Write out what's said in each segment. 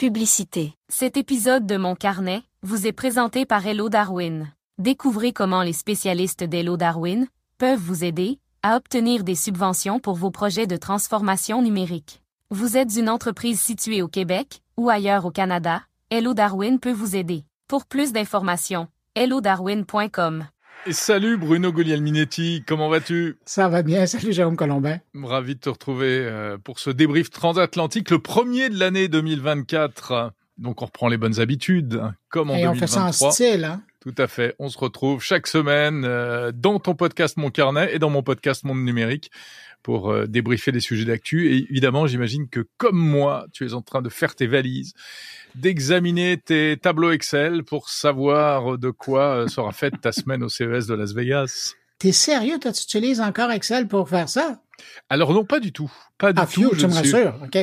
Publicité. Cet épisode de Mon Carnet vous est présenté par Hello Darwin. Découvrez comment les spécialistes d'Hello Darwin peuvent vous aider à obtenir des subventions pour vos projets de transformation numérique. Vous êtes une entreprise située au Québec ou ailleurs au Canada, Hello Darwin peut vous aider. Pour plus d'informations, hellodarwin.com. Et salut Bruno Guglielminetti, comment vas-tu? Ça va bien, salut Jérôme Colombin. Ravi de te retrouver euh, pour ce débrief transatlantique, le premier de l'année 2024. Donc on reprend les bonnes habitudes, hein, comme en Et 2023. on fait ça en style, hein? Tout à fait. On se retrouve chaque semaine euh, dans ton podcast Mon Carnet et dans mon podcast Monde Numérique pour euh, débriefer les sujets d'actu. Et évidemment, j'imagine que comme moi, tu es en train de faire tes valises, d'examiner tes tableaux Excel pour savoir de quoi euh, sera faite ta semaine au CES de Las Vegas. T'es sérieux, toi, tu utilises encore Excel pour faire ça? Alors non, pas du tout. Pas du Ah, tout. fiou, je tu me rassures, OK.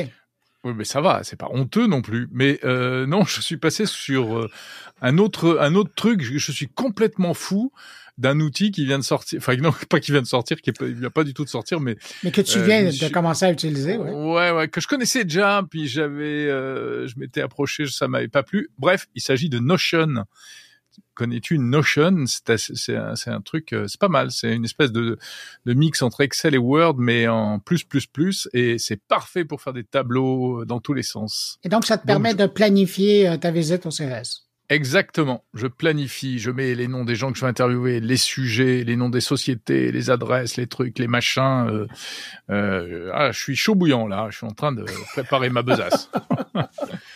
Oui, mais ça va, c'est pas honteux non plus. Mais euh, non, je suis passé sur euh, un autre un autre truc. Je, je suis complètement fou d'un outil qui vient de sortir. Enfin, non, pas qui vient de sortir, qui vient pas du tout de sortir, mais Mais que tu Euh, viens de suis- commencer à utiliser, ouais. ouais, ouais, que je connaissais déjà. Puis j'avais, euh, je m'étais approché, ça m'avait pas plu. Bref, il s'agit de Notion. Connais-tu Notion? C'est un, truc, euh, c'est pas mal. C'est une espèce de, de mix entre Excel et Word, mais en plus plus plus, et c'est parfait pour faire des tableaux euh, dans tous les sens. Et donc, ça te Donc, permet de planifier euh, ta visite au CES. Exactement. Je planifie, je mets les noms des gens que je vais interviewer, les sujets, les noms des sociétés, les adresses, les trucs, les machins. Euh, euh, ah, je suis chaud bouillant là. Je suis en train de préparer ma besace.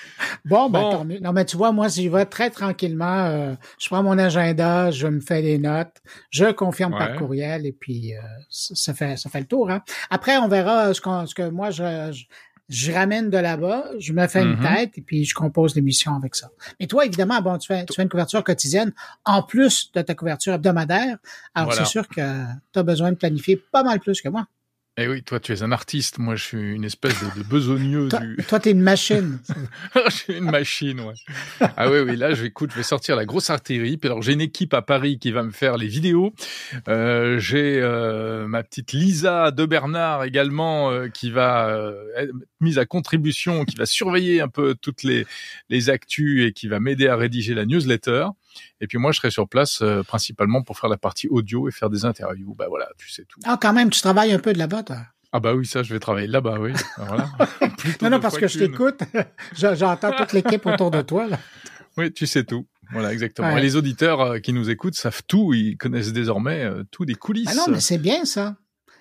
Bon, ben, Bon. tant mieux. Non, mais tu vois, moi, j'y vais très tranquillement. euh, je prends mon agenda, je me fais des notes, je confirme Ouais. par courriel et puis euh, ça, fait ça fait le tour. Hein. Après, on verra ce, qu'on- ce que moi je, je, je ramène de là-bas, je me fais une Mhm. tête et puis je compose l'émission avec ça. Mais toi, évidemment, bon, tu fais, tu fais une couverture quotidienne en plus de ta couverture hebdomadaire. Alors, Voilà. c'est sûr que tu as besoin de planifier pas mal plus que moi. Eh oui, toi, tu es un artiste. Moi, je suis une espèce de, de besogneux Toi, du. toi, t'es une machine. je suis une machine, ouais. Ah oui, oui. Là, je écoute, je vais sortir la grosse artillerie. Puis alors, j'ai une équipe à Paris qui va me faire les vidéos. Euh, j'ai euh, ma petite Lisa de Bernard également euh, qui va euh, être mise à contribution, qui va surveiller un peu toutes les les actus et qui va m'aider à rédiger la newsletter. Et puis moi, je serai sur place euh, principalement pour faire la partie audio et faire des interviews. Bah voilà, tu sais tout. Ah, quand même, tu travailles un peu de là-bas, toi. Ah bah oui, ça, je vais travailler là-bas, oui. Voilà. Plutôt Non, non, parce que je t'écoute. Je- J'entends toute l'équipe autour de toi. Là. Oui, tu sais tout. Voilà, exactement. Ouais. Et les auditeurs euh, qui nous écoutent savent tout. Ils connaissent désormais euh, tout des coulisses. Ah non, mais c'est bien ça.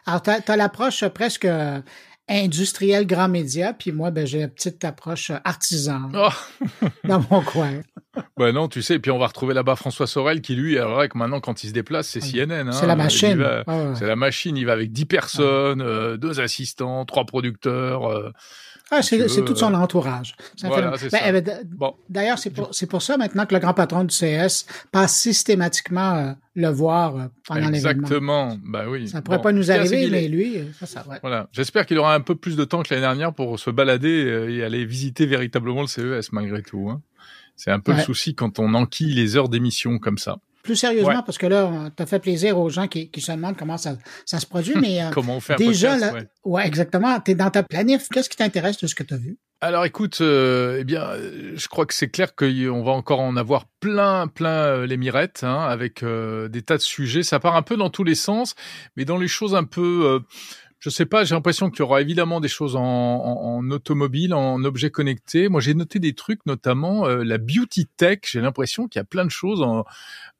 Alors, tu as, l'approche presque industrielle grand média, puis moi, ben, j'ai la petite approche euh, artisan Oh, dans mon coin. bah non, tu sais. Et puis on va retrouver là-bas François Sorel qui, lui, alors vrai que maintenant, quand il se déplace, c'est CNN. hein. C'est la machine. va- Ouais, ouais. C'est la machine. Il va avec 10 personnes, euh, deux assistants, trois producteurs. euh, Ah, si c'est tout son euh, entourage. Voilà. Ben, eh ben, D'ailleurs, c'est pour, c'est pour ça maintenant que le grand patron du CS passe systématiquement euh, le voir euh, pendant l'événement. exactement. Bah oui. Ça pourrait Bon, pas nous arriver, est- mais lui, euh, ça, ça, ouais. Voilà. J'espère qu'il aura un peu plus de temps que l'année dernière pour se balader et aller visiter véritablement le CES malgré tout. Hein. C'est un peu le souci quand on enquille les heures d'émission comme ça. Plus sérieusement, Ouais. parce que là, tu as fait plaisir aux gens qui, qui se demandent comment ça, ça se produit, mais euh, Comment on fait déjà, podcast là, ouais. ouais, exactement, tu es dans ta planif. Qu'est-ce qui t'intéresse de ce que tu as vu? Alors écoute, euh, eh bien, euh, je crois que c'est clair qu'on va encore en avoir plein, plein les mirettes, hein, avec euh, des tas de sujets. Ça part un peu dans tous les sens, mais dans les choses un peu, euh, je sais pas, j'ai l'impression qu'il y aura évidemment des choses en, automobile, en objets connectés. Moi, j'ai noté des trucs, notamment euh, la beauty tech. J'ai l'impression qu'il y a plein de choses. En,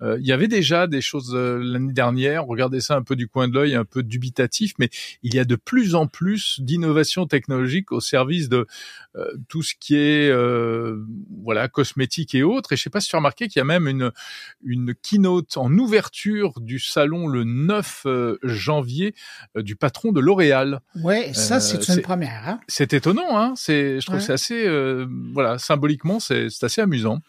euh, il y avait déjà des choses euh, l'année dernière. Regardez ça un peu du coin de l'œil, un peu dubitatif, mais il y a de plus en plus d'innovations technologiques au service de euh, tout ce qui est euh, voilà cosmétique et autres. Et je sais pas si tu as remarqué qu'il y a même une une keynote en ouverture du salon le 9 euh, janvier du patron de L'Oréal. Oui, ça, Euh, c'est une première. Hein? C'est étonnant, hein C'est, je trouve Ouais. c'est assez, euh, voilà, symboliquement, c'est, c'est assez amusant.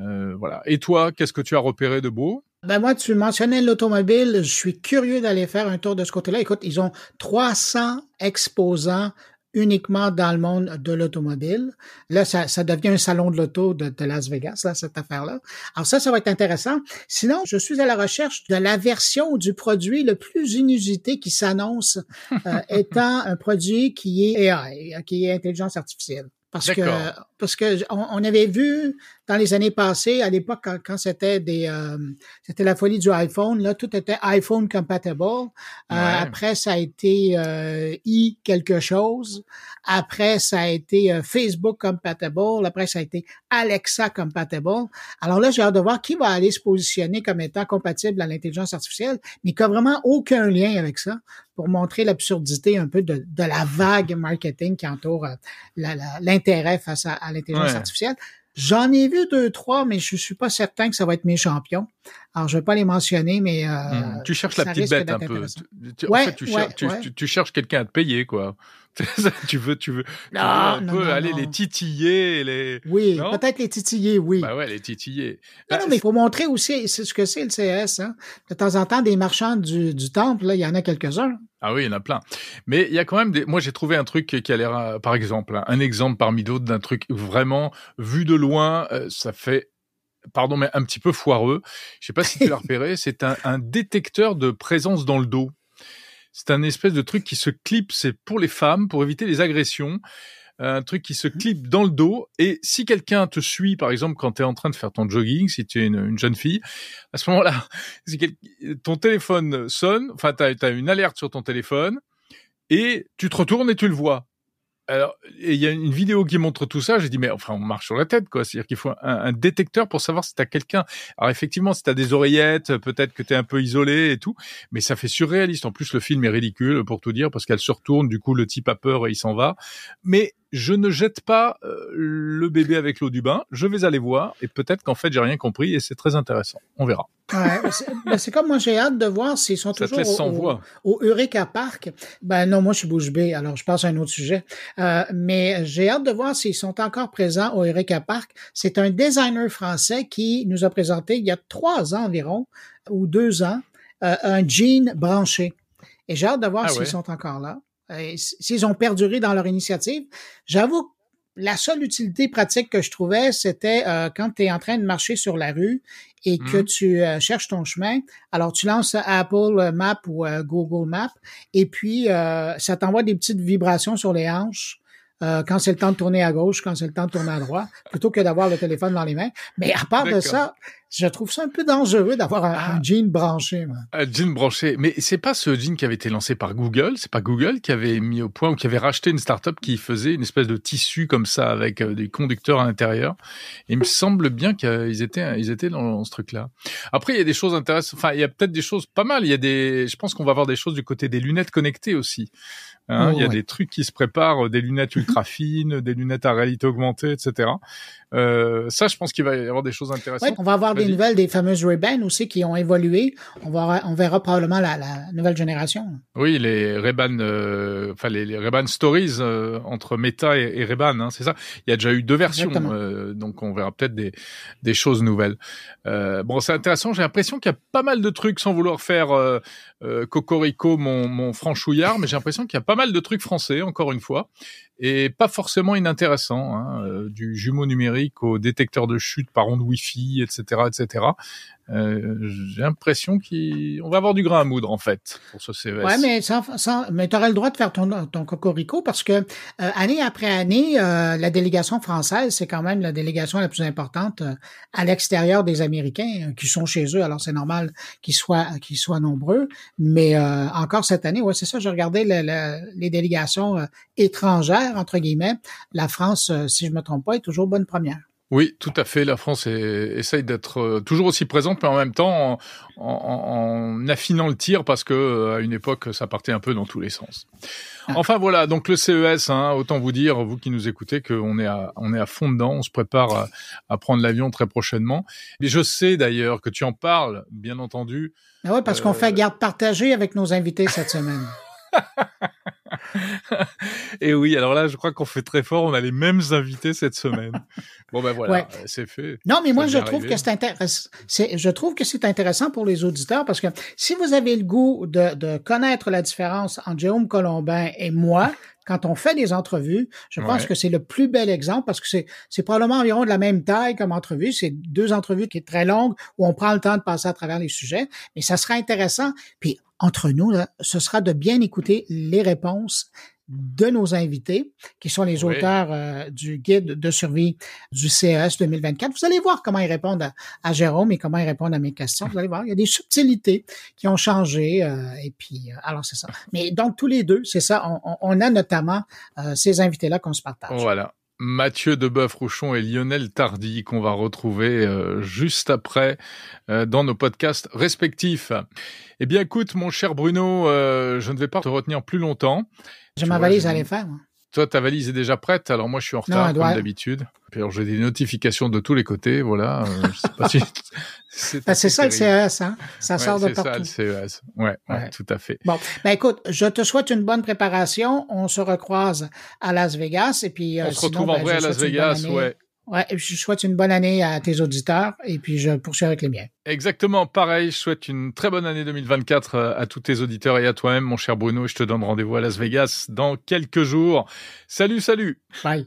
Euh, voilà. Et toi, qu'est-ce que tu as repéré de beau? Ben moi, tu mentionnais l'automobile. Je suis curieux d'aller faire un tour de ce côté-là. Écoute, ils ont 300 exposants uniquement dans le monde de l'automobile. Là, ça, ça devient un salon de l'auto de, de Las Vegas, là, cette affaire-là. Alors ça, ça va être intéressant. Sinon, je suis à la recherche de la version du produit le plus inusité qui s'annonce euh, étant un produit qui est AI, qui est intelligence artificielle. Parce que. Parce que on, avait vu dans les années passées, à l'époque quand, c'était des, euh, c'était la folie du iPhone, là tout était iPhone compatible. Euh, après ça a été euh, i quelque chose. Après ça a été Facebook compatible. Après ça a été Alexa compatible. Alors là j'ai hâte de voir qui va aller se positionner comme étant compatible à l'intelligence artificielle, mais qui a vraiment aucun lien avec ça pour montrer l'absurdité un peu de, de, la vague marketing qui entoure l'intérêt face à, l'intelligence artificielle. J'en ai vu deux, trois, mais je suis pas certain que ça va être mes champions. Alors, je vais pas les mentionner, mais... Euh, hmm. tu cherches la petite bête un peu. Tu, en fait, tu, cherches quelqu'un à te payer, quoi. tu veux, tu veux, non, un peu aller les titiller, les. Oui, peut-être les titiller, oui. Bah ouais, les titiller. Non, non, mais il faut montrer aussi ce que c'est le CS. Hein. De temps en temps, des marchands du, du temple, là, il y en a quelques-uns. Ah oui, il y en a plein. Mais il y a quand même des. Moi, j'ai trouvé un truc qui a l'air, euh, par exemple, un exemple parmi d'autres d'un truc vraiment vu de loin, euh, ça fait pardon, mais un petit peu foireux. Je sais pas si tu l'as repéré, c'est un, un, détecteur de présence dans le dos. C'est un espèce de truc qui se clip, c'est pour les femmes, pour éviter les agressions. Un truc qui se mmh. clip dans le dos. Et si quelqu'un te suit, par exemple, quand tu es en train de faire ton jogging, si tu es une, jeune fille, à ce moment-là, ton téléphone sonne, enfin, tu as, as une alerte sur ton téléphone, et tu te retournes et tu le vois. Alors, il y a une vidéo qui montre tout ça. J'ai dit, mais enfin, on marche sur la tête, quoi. C'est-à-dire qu'il faut un, détecteur pour savoir si t'as quelqu'un. Alors, effectivement, si t'as des oreillettes, peut-être que t'es un peu isolé et tout, mais ça fait surréaliste. En plus, le film est ridicule, pour tout dire, parce qu'elle se retourne, du coup, le type a peur et il s'en va. Mais je ne jette pas euh, le bébé avec l'eau du bain. Je vais aller voir et peut-être qu'en fait j'ai rien compris et c'est très intéressant. On verra. Ouais, ben, c'est comme moi j'ai hâte de voir s'ils sont toujours au, au, Eureka Park. Ben non, moi je suis bouche bée, alors je passe à un autre sujet. Euh, mais j'ai hâte de voir s'ils sont encore présents au Eureka Park. C'est un designer français qui nous a présenté il y a trois ans environ ou deux ans euh, un jean branché. Et j'ai hâte de voir ah s'ils sont encore là. Euh, s'ils ont perduré dans leur initiative. J'avoue la seule utilité pratique que je trouvais, c'était euh, quand tu es en train de marcher sur la rue et que mmh. tu euh, cherches ton chemin. Alors, tu lances Apple Map ou Google Map et puis ça t'envoie des petites vibrations sur les hanches. quand c'est le temps de tourner à gauche, quand c'est le temps de tourner à droite, plutôt que d'avoir le téléphone dans les mains. Mais à part de ça, je trouve ça un peu dangereux d'avoir un, ah. jean branché. Un jean branché, mais c'est pas ce jean qui avait été lancé par Google, c'est pas Google qui avait mis au point ou qui avait racheté une startup qui faisait une espèce de tissu comme ça avec euh, des conducteurs à l'intérieur. Il me semble bien qu'ils étaient ils étaient dans ce truc-là. Après, il y a des choses intéressantes. Enfin, il y a peut-être des choses pas mal. Il y a des, je pense qu'on va avoir des choses du côté des lunettes connectées aussi. Hein, oh, il y a des trucs qui se préparent, des lunettes ultra fines, des lunettes à réalité augmentée, etc. Euh, ça, je pense qu'il va y avoir des choses intéressantes. on va avoir des nouvelles des fameuses Ray-Ban aussi qui ont évolué. On, va, on verra probablement la, la nouvelle génération. Oui, les Ray-Ban, euh, enfin les, les Ray-Ban Stories euh, entre Meta et, et Ray-Ban, hein, c'est ça? Il y a déjà eu deux versions, euh, donc on verra peut-être des, des choses nouvelles. bon, c'est intéressant. J'ai l'impression qu'il y a pas mal de trucs sans vouloir faire Cocorico, mon, mon franchouillard, mais j'ai l'impression qu'il y a pas mal de trucs français, encore une fois et pas forcément inintéressant, hein, euh, du jumeau numérique au détecteur de chute par onde Wi-Fi, etc., etc. Euh, j'ai l'impression qu'on va avoir du grain à moudre en fait pour ce CES. Ouais, mais sans, sans mais tu aurais le droit de faire ton ton cocorico parce que euh, année après année, euh, la délégation française c'est quand même la délégation la plus importante à l'extérieur des Américains qui sont chez eux. Alors c'est normal qu'ils soient qu'ils soient nombreux, mais encore cette année, ouais c'est ça. Je regardais les délégations étrangères entre guillemets. La France, si je me trompe pas, est toujours bonne première. Oui, tout à fait. La France essaye d'être euh, toujours aussi présente, mais en même temps en, affinant le tir parce que euh, à une époque, ça partait un peu dans tous les sens. Ah. Enfin voilà, donc le CES, hein, autant vous dire, vous qui nous écoutez, qu'on est à, on est à fond dedans. On se prépare à, prendre l'avion très prochainement. Et je sais d'ailleurs que tu en parles, bien entendu. Ah ouais, parce qu'on fait euh, garde partagée avec nos invités cette semaine. Et oui, alors là, je crois qu'on fait très fort. On a les mêmes invités cette semaine. Bon ben voilà, c'est fait. Non, mais moi je trouve que c'est intéressant. Je trouve que c'est intéressant pour les auditeurs parce que si vous avez le goût de, de connaître la différence entre Jérôme Colombin et moi, quand on fait des entrevues, je pense que c'est le plus bel exemple parce que c'est, c'est probablement environ de la même taille comme entrevue. C'est deux entrevues qui est très longues où on prend le temps de passer à travers les sujets, mais ça sera intéressant. Puis entre nous, là, ce sera de bien écouter les réponses de nos invités, qui sont les auteurs euh, du guide de survie du CES 2024. Vous allez voir comment ils répondent à, Jérôme et comment ils répondent à mes questions. Vous allez voir, il y a des subtilités qui ont changé. Euh, et puis, euh, alors c'est ça. Mais donc tous les deux, c'est ça. On, on, a notamment ces invités-là qu'on se partage. Voilà. Mathieu Deboeuf-Rouchon et Lionel Tardy qu'on va retrouver euh, juste après euh, dans nos podcasts respectifs. Eh bien, écoute, mon cher Bruno, euh, je ne vais pas te retenir plus longtemps. Je ma valise à les faire. Toi, ta valise est déjà prête, alors moi je suis en retard comme d'habitude. Alors j'ai des notifications de tous les côtés, voilà. Euh, je sais pas si c'est bah, ça le CES, hein? Ça sort de partout. C'est ça le CES. Ouais, ouais, tout à fait. Bon, ben écoute, je te souhaite une bonne préparation. On se recroise à Las Vegas et puis. Euh, on se retrouve en ben, vrai à Las Vegas, ouais. Ouais, je souhaite une bonne année à tes auditeurs et puis je poursuis avec les miens. Exactement, pareil, je souhaite une très bonne année 2024 euh, à tous tes auditeurs et à toi-même, mon cher Bruno. Je te donne rendez-vous à Las Vegas dans quelques jours. Salut, salut. Bye.